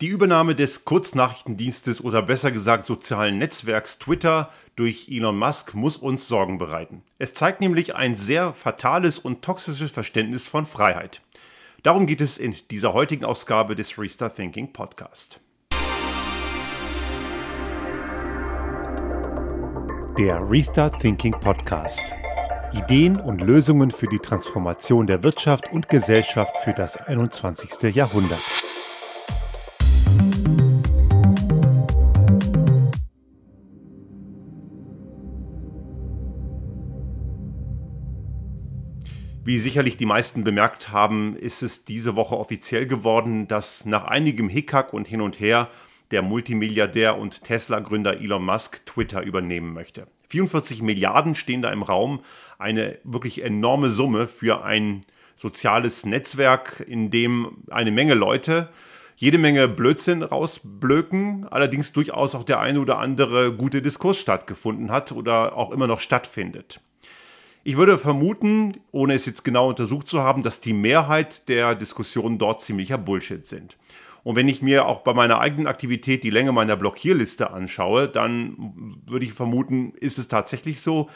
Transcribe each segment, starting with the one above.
Die Übernahme des Kurznachrichtendienstes oder besser gesagt sozialen Netzwerks Twitter durch Elon Musk muss uns Sorgen bereiten. Es zeigt nämlich ein sehr fatales und toxisches Verständnis von Freiheit. Darum geht es in dieser heutigen Ausgabe des Restart Thinking Podcast. Der Restart Thinking Podcast. Ideen und Lösungen für die Transformation der Wirtschaft und Gesellschaft für das 21. Jahrhundert. Wie sicherlich die meisten bemerkt haben, ist es diese Woche offiziell geworden, dass nach einigem Hickhack und hin und her der Multimilliardär und Tesla-Gründer Elon Musk Twitter übernehmen möchte. 44 Milliarden stehen da im Raum, eine wirklich enorme Summe für ein soziales Netzwerk, in dem eine Menge Leute jede Menge Blödsinn rausblöken, allerdings durchaus auch der eine oder andere gute Diskurs stattgefunden hat oder auch immer noch stattfindet. Ich würde vermuten, ohne es jetzt genau untersucht zu haben, dass die Mehrheit der Diskussionen dort ziemlicher Bullshit sind. Und wenn ich mir auch bei meiner eigenen Aktivität die Länge meiner Blockierliste anschaue, dann würde ich vermuten, ist es tatsächlich so.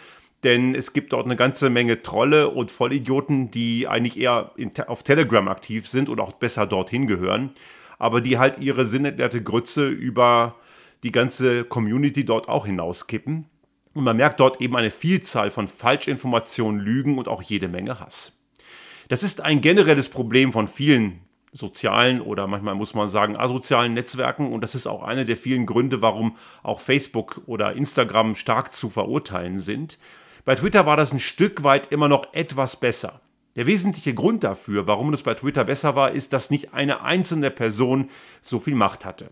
Denn es gibt dort eine ganze Menge Trolle und Vollidioten, die eigentlich eher auf Telegram aktiv sind und auch besser dorthin gehören, aber die halt ihre sinnentleerte Grütze über die ganze Community dort auch hinauskippen. Und man merkt dort eben eine Vielzahl von Falschinformationen, Lügen und auch jede Menge Hass. Das ist ein generelles Problem von vielen sozialen oder manchmal muss man sagen asozialen Netzwerken und das ist auch einer der vielen Gründe, warum auch Facebook oder Instagram stark zu verurteilen sind. Bei Twitter war das ein Stück weit immer noch etwas besser. Der wesentliche Grund dafür, warum es bei Twitter besser war, ist, dass nicht eine einzelne Person so viel Macht hatte.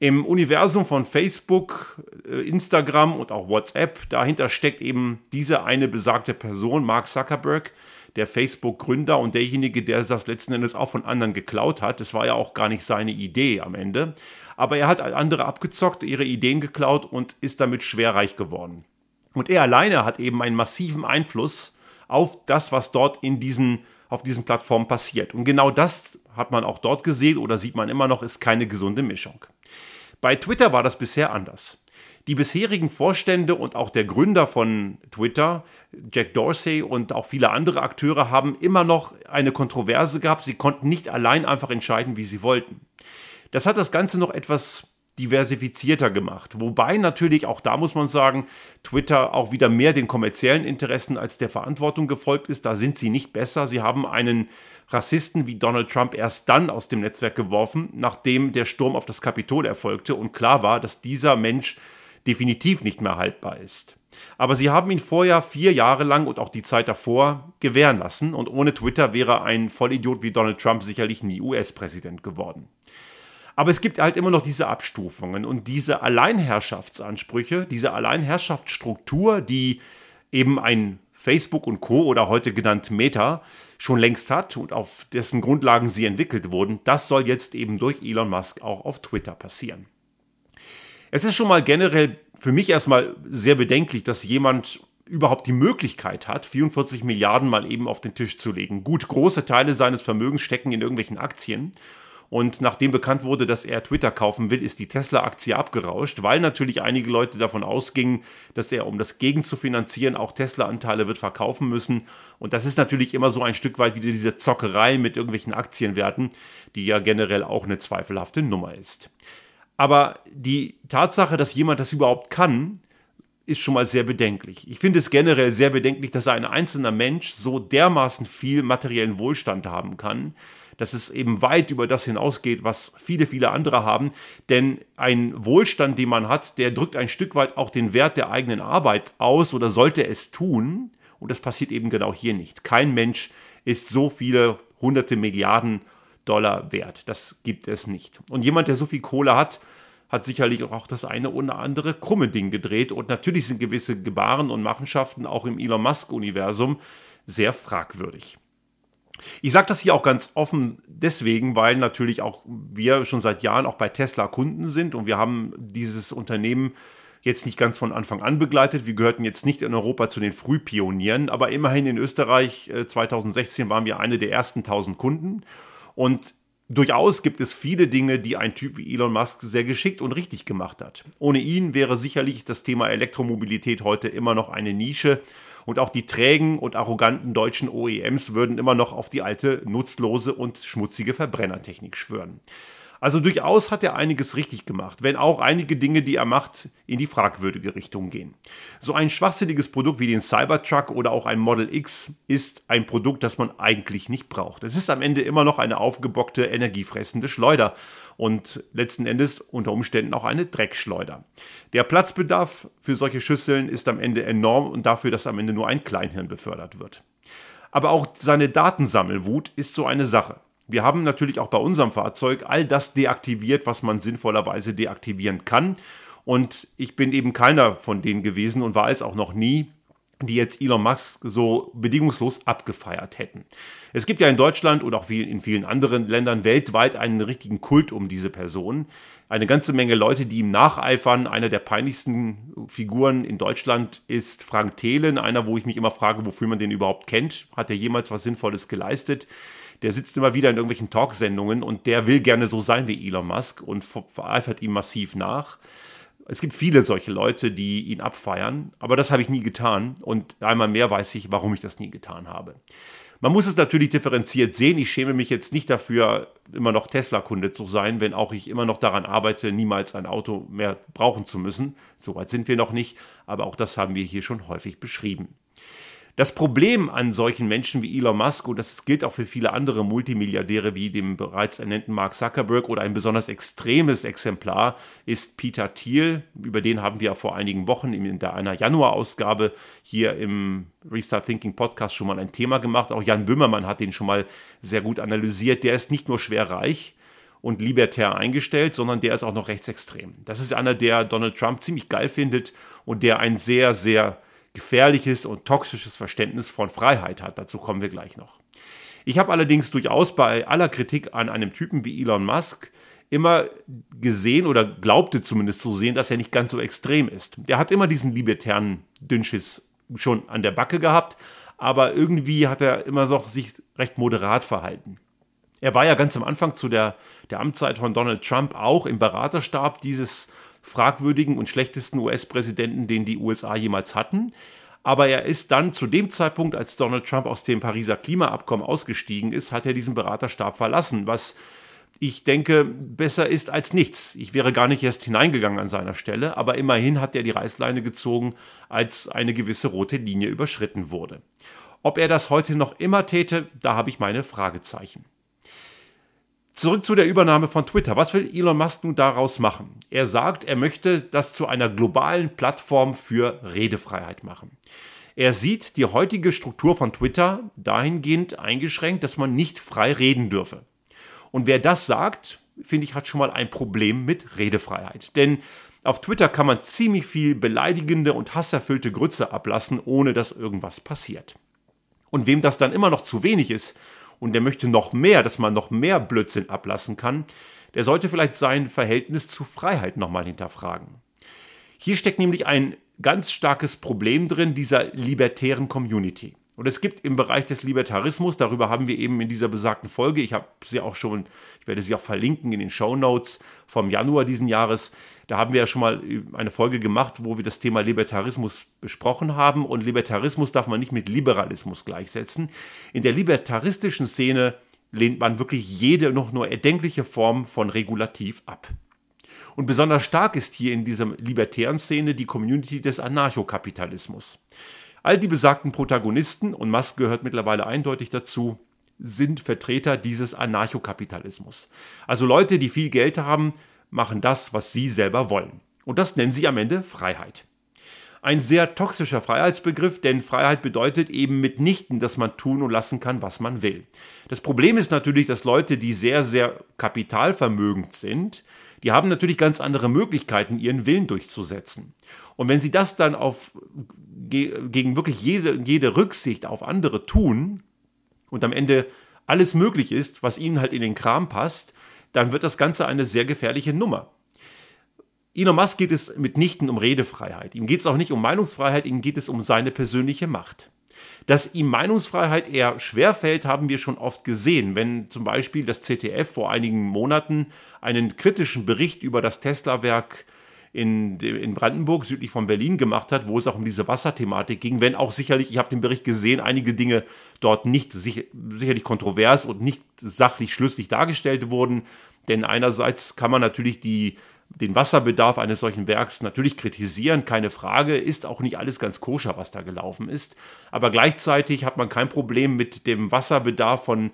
Im Universum von Facebook, äh, Instagram und auch WhatsApp, dahinter steckt eben diese eine besagte Person, Mark Zuckerberg, der Facebook-Gründer und derjenige, der das letzten Endes auch von anderen geklaut hat. Das war ja auch gar nicht seine Idee am Ende. Aber er hat andere abgezockt, ihre Ideen geklaut und ist damit schwerreich geworden. Und er alleine hat eben einen massiven Einfluss auf das, was dort in diesen, auf diesen Plattformen passiert. Und genau das hat man auch dort gesehen oder sieht man immer noch, ist keine gesunde Mischung. Bei Twitter war das bisher anders. Die bisherigen Vorstände und auch der Gründer von Twitter, Jack Dorsey und auch viele andere Akteure haben immer noch eine Kontroverse gehabt. Sie konnten nicht allein einfach entscheiden, wie sie wollten. Das hat das Ganze noch etwas diversifizierter gemacht. Wobei natürlich, auch da muss man sagen, Twitter auch wieder mehr den kommerziellen Interessen als der Verantwortung gefolgt ist. Da sind sie nicht besser. Sie haben einen Rassisten wie Donald Trump erst dann aus dem Netzwerk geworfen, nachdem der Sturm auf das Kapitol erfolgte und klar war, dass dieser Mensch definitiv nicht mehr haltbar ist. Aber sie haben ihn vorher vier Jahre lang und auch die Zeit davor gewähren lassen und ohne Twitter wäre ein Vollidiot wie Donald Trump sicherlich nie US-Präsident geworden. Aber es gibt halt immer noch diese Abstufungen und diese Alleinherrschaftsansprüche, diese Alleinherrschaftsstruktur, die eben ein Facebook und Co. oder heute genannt Meta schon längst hat und auf dessen Grundlagen sie entwickelt wurden, das soll jetzt eben durch Elon Musk auch auf Twitter passieren. Es ist schon mal generell für mich erstmal sehr bedenklich, dass jemand überhaupt die Möglichkeit hat, 44 Milliarden mal eben auf den Tisch zu legen. Gut, große Teile seines Vermögens stecken in irgendwelchen Aktien und nachdem bekannt wurde, dass er Twitter kaufen will, ist die Tesla-Aktie abgerauscht, weil natürlich einige Leute davon ausgingen, dass er, um das gegen zu finanzieren, auch Tesla-Anteile wird verkaufen müssen. Und das ist natürlich immer so ein Stück weit wieder diese Zockerei mit irgendwelchen Aktienwerten, die ja generell auch eine zweifelhafte Nummer ist. Aber die Tatsache, dass jemand das überhaupt kann, ist schon mal sehr bedenklich. Ich finde es generell sehr bedenklich, dass ein einzelner Mensch so dermaßen viel materiellen Wohlstand haben kann, dass es eben weit über das hinausgeht, was viele, viele andere haben. Denn ein Wohlstand, den man hat, der drückt ein Stück weit auch den Wert der eigenen Arbeit aus oder sollte es tun. Und das passiert eben genau hier nicht. Kein Mensch ist so viele hunderte Milliarden Dollar wert. Das gibt es nicht. Und jemand, der so viel Kohle hat, hat sicherlich auch das eine oder andere krumme Ding gedreht. Und natürlich sind gewisse Gebaren und Machenschaften auch im Elon Musk-Universum sehr fragwürdig. Ich sage das hier auch ganz offen deswegen, weil natürlich auch wir schon seit Jahren auch bei Tesla Kunden sind und wir haben dieses Unternehmen jetzt nicht ganz von Anfang an begleitet. Wir gehörten jetzt nicht in Europa zu den Frühpionieren, aber immerhin in Österreich 2016 äh, waren wir eine der ersten 1000 Kunden und Durchaus gibt es viele Dinge, die ein Typ wie Elon Musk sehr geschickt und richtig gemacht hat. Ohne ihn wäre sicherlich das Thema Elektromobilität heute immer noch eine Nische und auch die trägen und arroganten deutschen OEMs würden immer noch auf die alte, nutzlose und schmutzige Verbrennertechnik schwören. Also durchaus hat er einiges richtig gemacht, wenn auch einige Dinge, die er macht, in die fragwürdige Richtung gehen. So ein schwachsinniges Produkt wie den Cybertruck oder auch ein Model X ist ein Produkt, das man eigentlich nicht braucht. Es ist am Ende immer noch eine aufgebockte, energiefressende Schleuder und letzten Endes unter Umständen auch eine Dreckschleuder. Der Platzbedarf für solche Schüsseln ist am Ende enorm und dafür, dass am Ende nur ein Kleinhirn befördert wird. Aber auch seine Datensammelwut ist so eine Sache. Wir haben natürlich auch bei unserem Fahrzeug all das deaktiviert, was man sinnvollerweise deaktivieren kann. Und ich bin eben keiner von denen gewesen und war es auch noch nie, die jetzt Elon Musk so bedingungslos abgefeiert hätten. Es gibt ja in Deutschland und auch in vielen anderen Ländern weltweit einen richtigen Kult um diese Person. Eine ganze Menge Leute, die ihm nacheifern. Einer der peinlichsten Figuren in Deutschland ist Frank Thelen, einer, wo ich mich immer frage, wofür man den überhaupt kennt. Hat er jemals was Sinnvolles geleistet? Der sitzt immer wieder in irgendwelchen Talksendungen und der will gerne so sein wie Elon Musk und vereifert ihm massiv nach. Es gibt viele solche Leute, die ihn abfeiern, aber das habe ich nie getan und einmal mehr weiß ich, warum ich das nie getan habe. Man muss es natürlich differenziert sehen. Ich schäme mich jetzt nicht dafür, immer noch Tesla-Kunde zu sein, wenn auch ich immer noch daran arbeite, niemals ein Auto mehr brauchen zu müssen. Soweit sind wir noch nicht, aber auch das haben wir hier schon häufig beschrieben. Das Problem an solchen Menschen wie Elon Musk, und das gilt auch für viele andere Multimilliardäre wie dem bereits ernannten Mark Zuckerberg oder ein besonders extremes Exemplar, ist Peter Thiel. Über den haben wir vor einigen Wochen in einer Januarausgabe hier im Restart Thinking Podcast schon mal ein Thema gemacht. Auch Jan Böhmermann hat den schon mal sehr gut analysiert. Der ist nicht nur schwer reich, und libertär eingestellt, sondern der ist auch noch rechtsextrem. Das ist einer, der Donald Trump ziemlich geil findet und der ein sehr, sehr gefährliches und toxisches Verständnis von Freiheit hat. Dazu kommen wir gleich noch. Ich habe allerdings durchaus bei aller Kritik an einem Typen wie Elon Musk immer gesehen oder glaubte zumindest zu sehen, dass er nicht ganz so extrem ist. Der hat immer diesen libertären Dünnschiss schon an der Backe gehabt, aber irgendwie hat er immer so sich recht moderat verhalten. Er war ja ganz am Anfang zu der, der Amtszeit von Donald Trump auch im Beraterstab dieses fragwürdigen und schlechtesten US-Präsidenten, den die USA jemals hatten. Aber er ist dann zu dem Zeitpunkt, als Donald Trump aus dem Pariser Klimaabkommen ausgestiegen ist, hat er diesen Beraterstab verlassen, was ich denke, besser ist als nichts. Ich wäre gar nicht erst hineingegangen an seiner Stelle, aber immerhin hat er die Reißleine gezogen, als eine gewisse rote Linie überschritten wurde. Ob er das heute noch immer täte, da habe ich meine Fragezeichen. Zurück zu der Übernahme von Twitter. Was will Elon Musk nun daraus machen? Er sagt, er möchte das zu einer globalen Plattform für Redefreiheit machen. Er sieht die heutige Struktur von Twitter dahingehend eingeschränkt, dass man nicht frei reden dürfe. Und wer das sagt, finde ich, hat schon mal ein Problem mit Redefreiheit. Denn auf Twitter kann man ziemlich viel beleidigende und hasserfüllte Grütze ablassen, ohne dass irgendwas passiert. Und wem das dann immer noch zu wenig ist und der möchte noch mehr, dass man noch mehr Blödsinn ablassen kann, der sollte vielleicht sein Verhältnis zu Freiheit nochmal hinterfragen. Hier steckt nämlich ein ganz starkes Problem drin dieser libertären Community. Und es gibt im Bereich des Libertarismus, darüber haben wir eben in dieser besagten Folge, ich habe sie auch schon, ich werde sie auch verlinken in den Show Notes vom Januar diesen Jahres, da haben wir ja schon mal eine Folge gemacht, wo wir das Thema Libertarismus besprochen haben. Und Libertarismus darf man nicht mit Liberalismus gleichsetzen. In der libertaristischen Szene lehnt man wirklich jede noch nur erdenkliche Form von Regulativ ab. Und besonders stark ist hier in dieser libertären Szene die Community des Anarchokapitalismus. All die besagten Protagonisten, und Musk gehört mittlerweile eindeutig dazu, sind Vertreter dieses Anarchokapitalismus. Also Leute, die viel Geld haben, machen das, was sie selber wollen. Und das nennen sie am Ende Freiheit. Ein sehr toxischer Freiheitsbegriff, denn Freiheit bedeutet eben mitnichten, dass man tun und lassen kann, was man will. Das Problem ist natürlich, dass Leute, die sehr, sehr kapitalvermögend sind, die haben natürlich ganz andere Möglichkeiten, ihren Willen durchzusetzen. Und wenn sie das dann auf gegen wirklich jede, jede Rücksicht auf andere tun und am Ende alles möglich ist, was ihnen halt in den Kram passt, dann wird das Ganze eine sehr gefährliche Nummer. Elon Musk geht es mitnichten um Redefreiheit. Ihm geht es auch nicht um Meinungsfreiheit, ihm geht es um seine persönliche Macht. Dass ihm Meinungsfreiheit eher schwerfällt, haben wir schon oft gesehen. Wenn zum Beispiel das ZDF vor einigen Monaten einen kritischen Bericht über das Tesla-Werk in, Brandenburg, südlich von Berlin, gemacht hat, wo es auch um diese Wasserthematik ging, wenn auch sicherlich, ich habe den Bericht gesehen, einige Dinge dort nicht sicher, sicherlich kontrovers und nicht sachlich schlüssig dargestellt wurden. Denn einerseits kann man natürlich die den Wasserbedarf eines solchen Werks natürlich kritisieren, keine Frage, ist auch nicht alles ganz koscher, was da gelaufen ist. Aber gleichzeitig hat man kein Problem mit dem Wasserbedarf von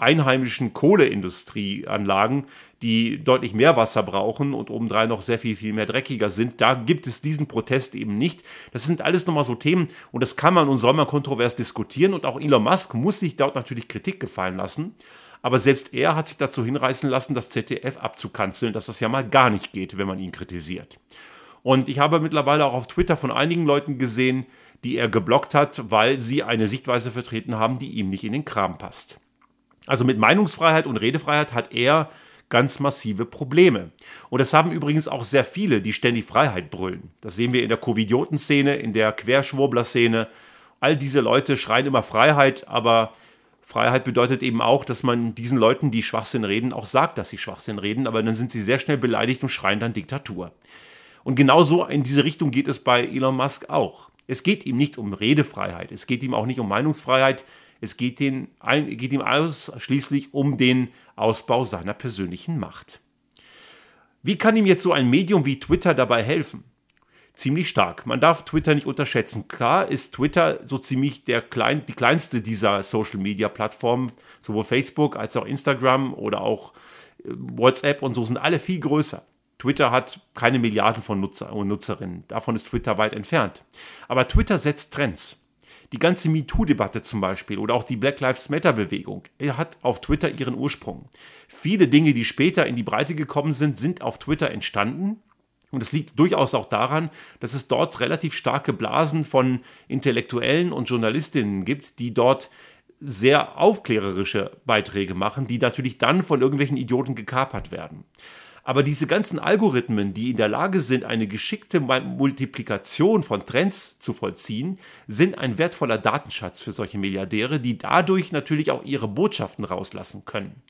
einheimischen Kohleindustrieanlagen, die deutlich mehr Wasser brauchen und obendrein noch sehr viel, viel mehr dreckiger sind. Da gibt es diesen Protest eben nicht. Das sind alles nochmal so Themen und das kann man und soll man kontrovers diskutieren und auch Elon Musk muss sich dort natürlich Kritik gefallen lassen. Aber selbst er hat sich dazu hinreißen lassen, das ZDF abzukanzeln, dass das ja mal gar nicht geht, wenn man ihn kritisiert. Und ich habe mittlerweile auch auf Twitter von einigen Leuten gesehen, die er geblockt hat, weil sie eine Sichtweise vertreten haben, die ihm nicht in den Kram passt. Also mit Meinungsfreiheit und Redefreiheit hat er ganz massive Probleme. Und das haben übrigens auch sehr viele, die ständig Freiheit brüllen. Das sehen wir in der Covidioten-Szene, in der Querschwurbler-Szene. All diese Leute schreien immer Freiheit, aber Freiheit bedeutet eben auch, dass man diesen Leuten, die Schwachsinn reden, auch sagt, dass sie Schwachsinn reden, aber dann sind sie sehr schnell beleidigt und schreien dann Diktatur. Und genauso in diese Richtung geht es bei Elon Musk auch. Es geht ihm nicht um Redefreiheit, es geht ihm auch nicht um Meinungsfreiheit, es geht, ihn, geht ihm ausschließlich um den Ausbau seiner persönlichen Macht. Wie kann ihm jetzt so ein Medium wie Twitter dabei helfen? Ziemlich stark. Man darf Twitter nicht unterschätzen. Klar ist Twitter so ziemlich der klein, die kleinste dieser Social-Media-Plattformen. Sowohl Facebook als auch Instagram oder auch äh, WhatsApp und so sind alle viel größer. Twitter hat keine Milliarden von Nutzer und Nutzerinnen. Davon ist Twitter weit entfernt. Aber Twitter setzt Trends. Die ganze MeToo-Debatte zum Beispiel oder auch die Black Lives Matter-Bewegung hat auf Twitter ihren Ursprung. Viele Dinge, die später in die Breite gekommen sind, sind auf Twitter entstanden und es liegt durchaus auch daran, dass es dort relativ starke Blasen von Intellektuellen und Journalistinnen gibt, die dort sehr aufklärerische Beiträge machen, die natürlich dann von irgendwelchen Idioten gekapert werden. Aber diese ganzen Algorithmen, die in der Lage sind, eine geschickte Multiplikation von Trends zu vollziehen, sind ein wertvoller Datenschatz für solche Milliardäre, die dadurch natürlich auch ihre Botschaften rauslassen können.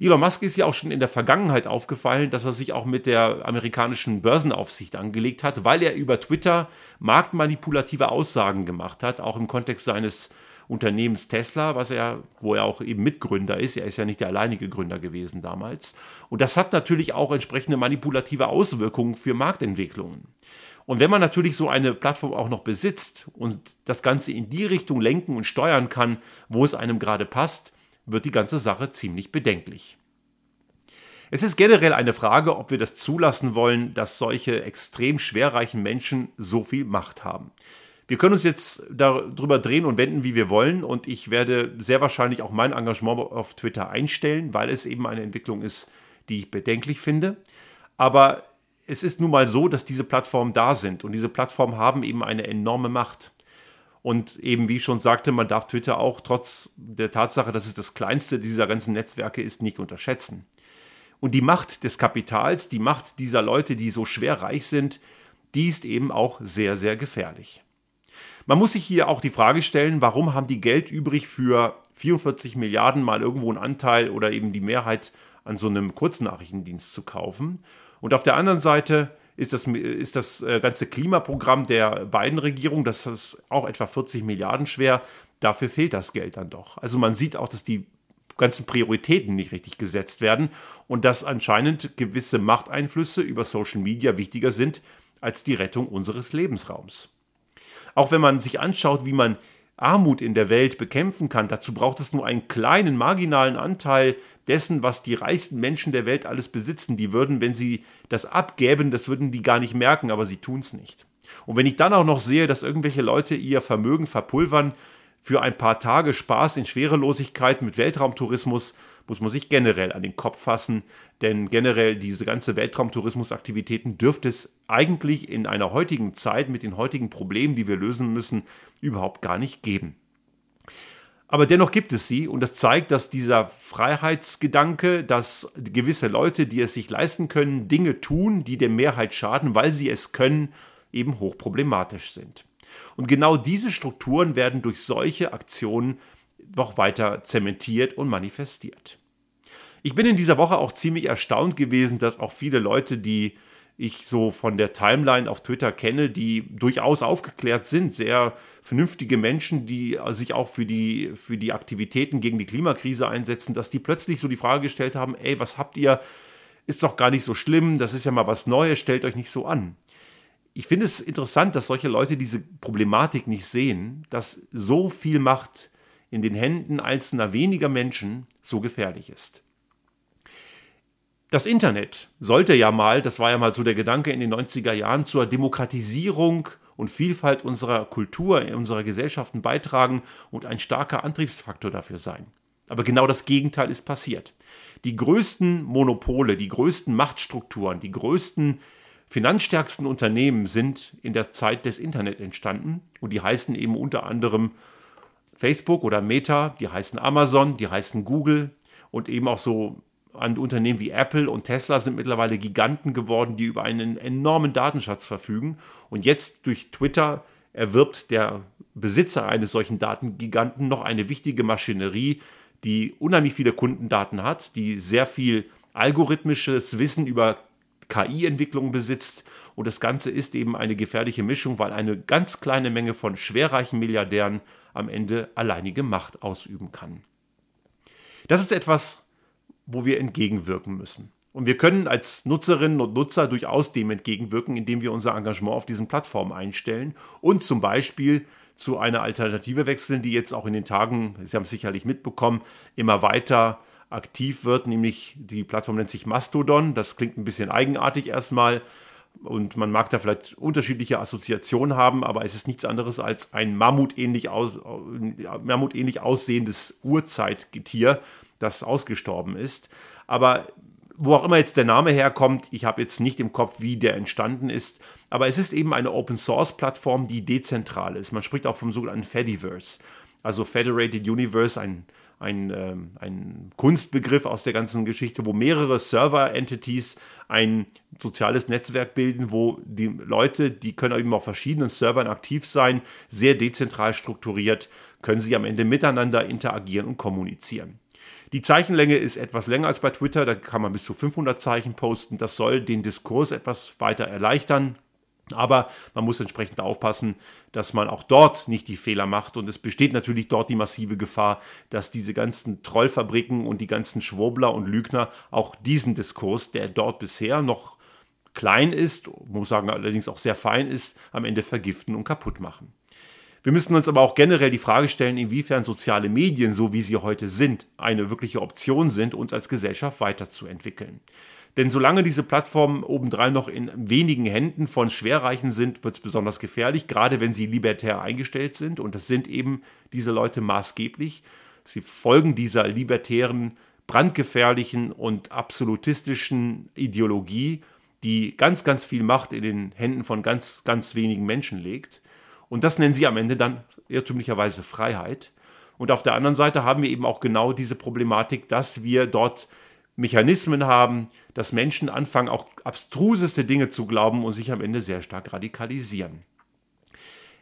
Elon Musk ist ja auch schon in der Vergangenheit aufgefallen, dass er sich auch mit der amerikanischen Börsenaufsicht angelegt hat, weil er über Twitter marktmanipulative Aussagen gemacht hat, auch im Kontext seines Unternehmens Tesla, was er, wo er auch eben Mitgründer ist. Er ist ja nicht der alleinige Gründer gewesen damals. Und das hat natürlich auch entsprechende manipulative Auswirkungen für Marktentwicklungen. Und wenn man natürlich so eine Plattform auch noch besitzt und das Ganze in die Richtung lenken und steuern kann, wo es einem gerade passt, wird die ganze Sache ziemlich bedenklich. Es ist generell eine Frage, ob wir das zulassen wollen, dass solche extrem schwerreichen Menschen so viel Macht haben. Wir können uns jetzt darüber drehen und wenden, wie wir wollen, und ich werde sehr wahrscheinlich auch mein Engagement auf Twitter einstellen, weil es eben eine Entwicklung ist, die ich bedenklich finde. Aber es ist nun mal so, dass diese Plattformen da sind und diese Plattformen haben eben eine enorme Macht. Und eben, wie ich schon sagte, man darf Twitter auch trotz der Tatsache, dass es das kleinste dieser ganzen Netzwerke ist, nicht unterschätzen. Und die Macht des Kapitals, die Macht dieser Leute, die so schwer reich sind, die ist eben auch sehr, sehr gefährlich. Man muss sich hier auch die Frage stellen, warum haben die Geld übrig für 44 Milliarden mal irgendwo einen Anteil oder eben die Mehrheit an so einem Kurznachrichtendienst zu kaufen? Und auf der anderen Seite, ist das, ist das äh, ganze Klimaprogramm der beiden Regierungen, das ist auch etwa 40 Milliarden schwer, dafür fehlt das Geld dann doch. Also man sieht auch, dass die ganzen Prioritäten nicht richtig gesetzt werden und dass anscheinend gewisse Machteinflüsse über Social Media wichtiger sind als die Rettung unseres Lebensraums. Auch wenn man sich anschaut, wie man Armut in der Welt bekämpfen kann, dazu braucht es nur einen kleinen marginalen Anteil dessen, was die reichsten Menschen der Welt alles besitzen. Die würden, wenn sie das abgäben, das würden die gar nicht merken, aber sie tun es nicht. Und wenn ich dann auch noch sehe, dass irgendwelche Leute ihr Vermögen verpulvern für ein paar Tage Spaß in Schwerelosigkeit mit Weltraumtourismus, muss man sich generell an den Kopf fassen, denn generell diese ganze Weltraumtourismusaktivitäten dürfte es eigentlich in einer heutigen Zeit mit den heutigen Problemen, die wir lösen müssen, überhaupt gar nicht geben. Aber dennoch gibt es sie und das zeigt, dass dieser Freiheitsgedanke, dass gewisse Leute, die es sich leisten können, Dinge tun, die der Mehrheit schaden, weil sie es können, eben hochproblematisch sind. Und genau diese Strukturen werden durch solche Aktionen noch weiter zementiert und manifestiert. Ich bin in dieser Woche auch ziemlich erstaunt gewesen, dass auch viele Leute, die ich so von der Timeline auf Twitter kenne, die durchaus aufgeklärt sind, sehr vernünftige Menschen, die sich auch für die, für die Aktivitäten gegen die Klimakrise einsetzen, dass die plötzlich so die Frage gestellt haben, ey, was habt ihr, ist doch gar nicht so schlimm, das ist ja mal was Neues, stellt euch nicht so an. Ich finde es interessant, dass solche Leute diese Problematik nicht sehen, dass so viel Macht in den Händen einzelner weniger Menschen so gefährlich ist. Das Internet sollte ja mal, das war ja mal so der Gedanke in den 90er Jahren, zur Demokratisierung und Vielfalt unserer Kultur, unserer Gesellschaften beitragen und ein starker Antriebsfaktor dafür sein. Aber genau das Gegenteil ist passiert. Die größten Monopole, die größten Machtstrukturen, die größten finanzstärksten Unternehmen sind in der Zeit des Internet entstanden und die heißen eben unter anderem Facebook oder Meta, die heißen Amazon, die heißen Google und eben auch so an Unternehmen wie Apple und Tesla sind mittlerweile Giganten geworden, die über einen enormen Datenschatz verfügen. Und jetzt durch Twitter erwirbt der Besitzer eines solchen Datengiganten noch eine wichtige Maschinerie, die unheimlich viele Kundendaten hat, die sehr viel algorithmisches Wissen über KI-Entwicklung besitzt. Und das Ganze ist eben eine gefährliche Mischung, weil eine ganz kleine Menge von schwerreichen Milliardären am Ende alleinige Macht ausüben kann. Das ist etwas, wo wir entgegenwirken müssen. Und wir können als Nutzerinnen und Nutzer durchaus dem entgegenwirken, indem wir unser Engagement auf diesen Plattformen einstellen und zum Beispiel zu einer Alternative wechseln, die jetzt auch in den Tagen, Sie haben es sicherlich mitbekommen, immer weiter aktiv wird, nämlich die Plattform nennt sich Mastodon. Das klingt ein bisschen eigenartig erstmal und man mag da vielleicht unterschiedliche Assoziationen haben, aber es ist nichts anderes als ein mammutähnlich, aus, mammutähnlich aussehendes Urzeitgetier, das ausgestorben ist. Aber wo auch immer jetzt der Name herkommt, ich habe jetzt nicht im Kopf, wie der entstanden ist, aber es ist eben eine Open-Source-Plattform, die dezentral ist. Man spricht auch vom sogenannten Fediverse, also Federated Universe, ein, ein, ähm, ein Kunstbegriff aus der ganzen Geschichte, wo mehrere Server-Entities ein soziales Netzwerk bilden, wo die Leute, die können eben auf verschiedenen Servern aktiv sein, sehr dezentral strukturiert, können sie am Ende miteinander interagieren und kommunizieren. Die Zeichenlänge ist etwas länger als bei Twitter, da kann man bis zu 500 Zeichen posten. Das soll den Diskurs etwas weiter erleichtern. Aber man muss entsprechend aufpassen, dass man auch dort nicht die Fehler macht. Und es besteht natürlich dort die massive Gefahr, dass diese ganzen Trollfabriken und die ganzen Schwurbler und Lügner auch diesen Diskurs, der dort bisher noch klein ist, muss sagen allerdings auch sehr fein ist, am Ende vergiften und kaputt machen. Wir müssen uns aber auch generell die Frage stellen, inwiefern soziale Medien, so wie sie heute sind, eine wirkliche Option sind, uns als Gesellschaft weiterzuentwickeln. Denn solange diese Plattformen obendrein noch in wenigen Händen von Schwerreichen sind, wird es besonders gefährlich, gerade wenn sie libertär eingestellt sind. Und das sind eben diese Leute maßgeblich. Sie folgen dieser libertären, brandgefährlichen und absolutistischen Ideologie, die ganz, ganz viel Macht in den Händen von ganz, ganz wenigen Menschen legt. Und das nennen sie am Ende dann irrtümlicherweise Freiheit. Und auf der anderen Seite haben wir eben auch genau diese Problematik, dass wir dort Mechanismen haben, dass Menschen anfangen, auch abstruseste Dinge zu glauben und sich am Ende sehr stark radikalisieren.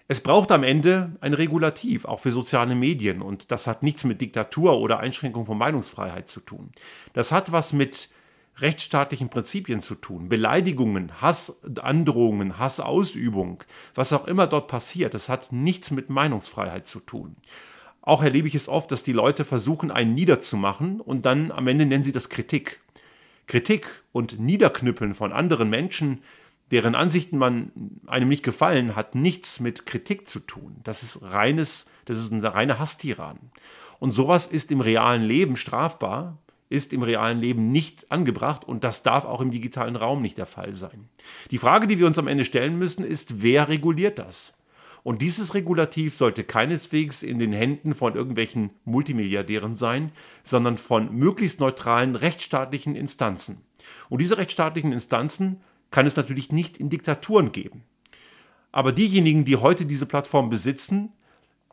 Es braucht am Ende ein Regulativ, auch für soziale Medien. Und das hat nichts mit Diktatur oder Einschränkung von Meinungsfreiheit zu tun. Das hat was mit rechtsstaatlichen Prinzipien zu tun. Beleidigungen, Hassandrohungen, Hassausübung, was auch immer dort passiert, das hat nichts mit Meinungsfreiheit zu tun. Auch erlebe ich es oft, dass die Leute versuchen, einen niederzumachen und dann am Ende nennen sie das Kritik. Kritik und Niederknüppeln von anderen Menschen, deren Ansichten man einem nicht gefallen, hat nichts mit Kritik zu tun. Das ist reines, das ist eine reine Hasstiran. Und sowas ist im realen Leben strafbar, ist im realen Leben nicht angebracht und das darf auch im digitalen Raum nicht der Fall sein. Die Frage, die wir uns am Ende stellen müssen, ist, wer reguliert das? Und dieses Regulativ sollte keineswegs in den Händen von irgendwelchen Multimilliardären sein, sondern von möglichst neutralen rechtsstaatlichen Instanzen. Und diese rechtsstaatlichen Instanzen kann es natürlich nicht in Diktaturen geben. Aber diejenigen, die heute diese Plattform besitzen,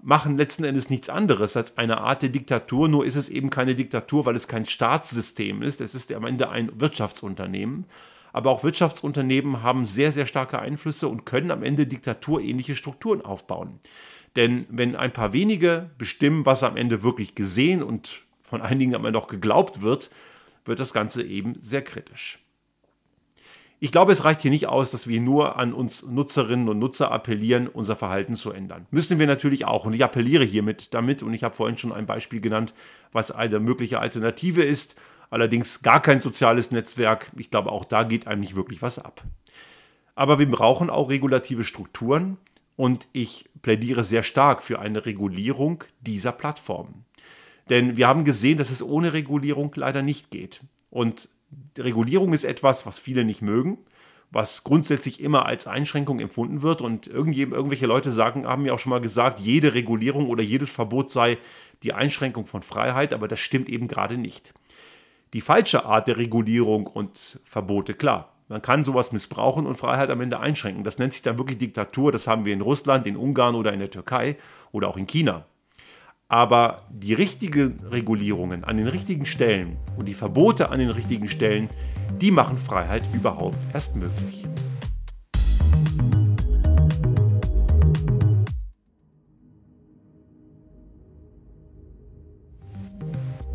machen letzten Endes nichts anderes als eine Art der Diktatur, nur ist es eben keine Diktatur, weil es kein Staatssystem ist, es ist am Ende ein Wirtschaftsunternehmen. Aber auch Wirtschaftsunternehmen haben sehr, sehr starke Einflüsse und können am Ende diktaturähnliche Strukturen aufbauen. Denn wenn ein paar wenige bestimmen, was am Ende wirklich gesehen und von einigen am Ende auch geglaubt wird, wird das Ganze eben sehr kritisch. Ich glaube, es reicht hier nicht aus, dass wir nur an uns Nutzerinnen und Nutzer appellieren, unser Verhalten zu ändern. Müssen wir natürlich auch. Und ich appelliere hiermit damit, und ich habe vorhin schon ein Beispiel genannt, was eine mögliche Alternative ist. Allerdings gar kein soziales Netzwerk. Ich glaube, auch da geht einem nicht wirklich was ab. Aber wir brauchen auch regulative Strukturen und ich plädiere sehr stark für eine Regulierung dieser Plattformen. Denn wir haben gesehen, dass es ohne Regulierung leider nicht geht. Und Regulierung ist etwas, was viele nicht mögen, was grundsätzlich immer als Einschränkung empfunden wird. Und irgendwelche Leute sagen, haben mir auch schon mal gesagt, jede Regulierung oder jedes Verbot sei die Einschränkung von Freiheit, aber das stimmt eben gerade nicht. Die falsche Art der Regulierung und Verbote, klar. Man kann sowas missbrauchen und Freiheit am Ende einschränken. Das nennt sich dann wirklich Diktatur. Das haben wir in Russland, in Ungarn oder in der Türkei oder auch in China. Aber die richtigen Regulierungen an den richtigen Stellen und die Verbote an den richtigen Stellen, die machen Freiheit überhaupt erst möglich.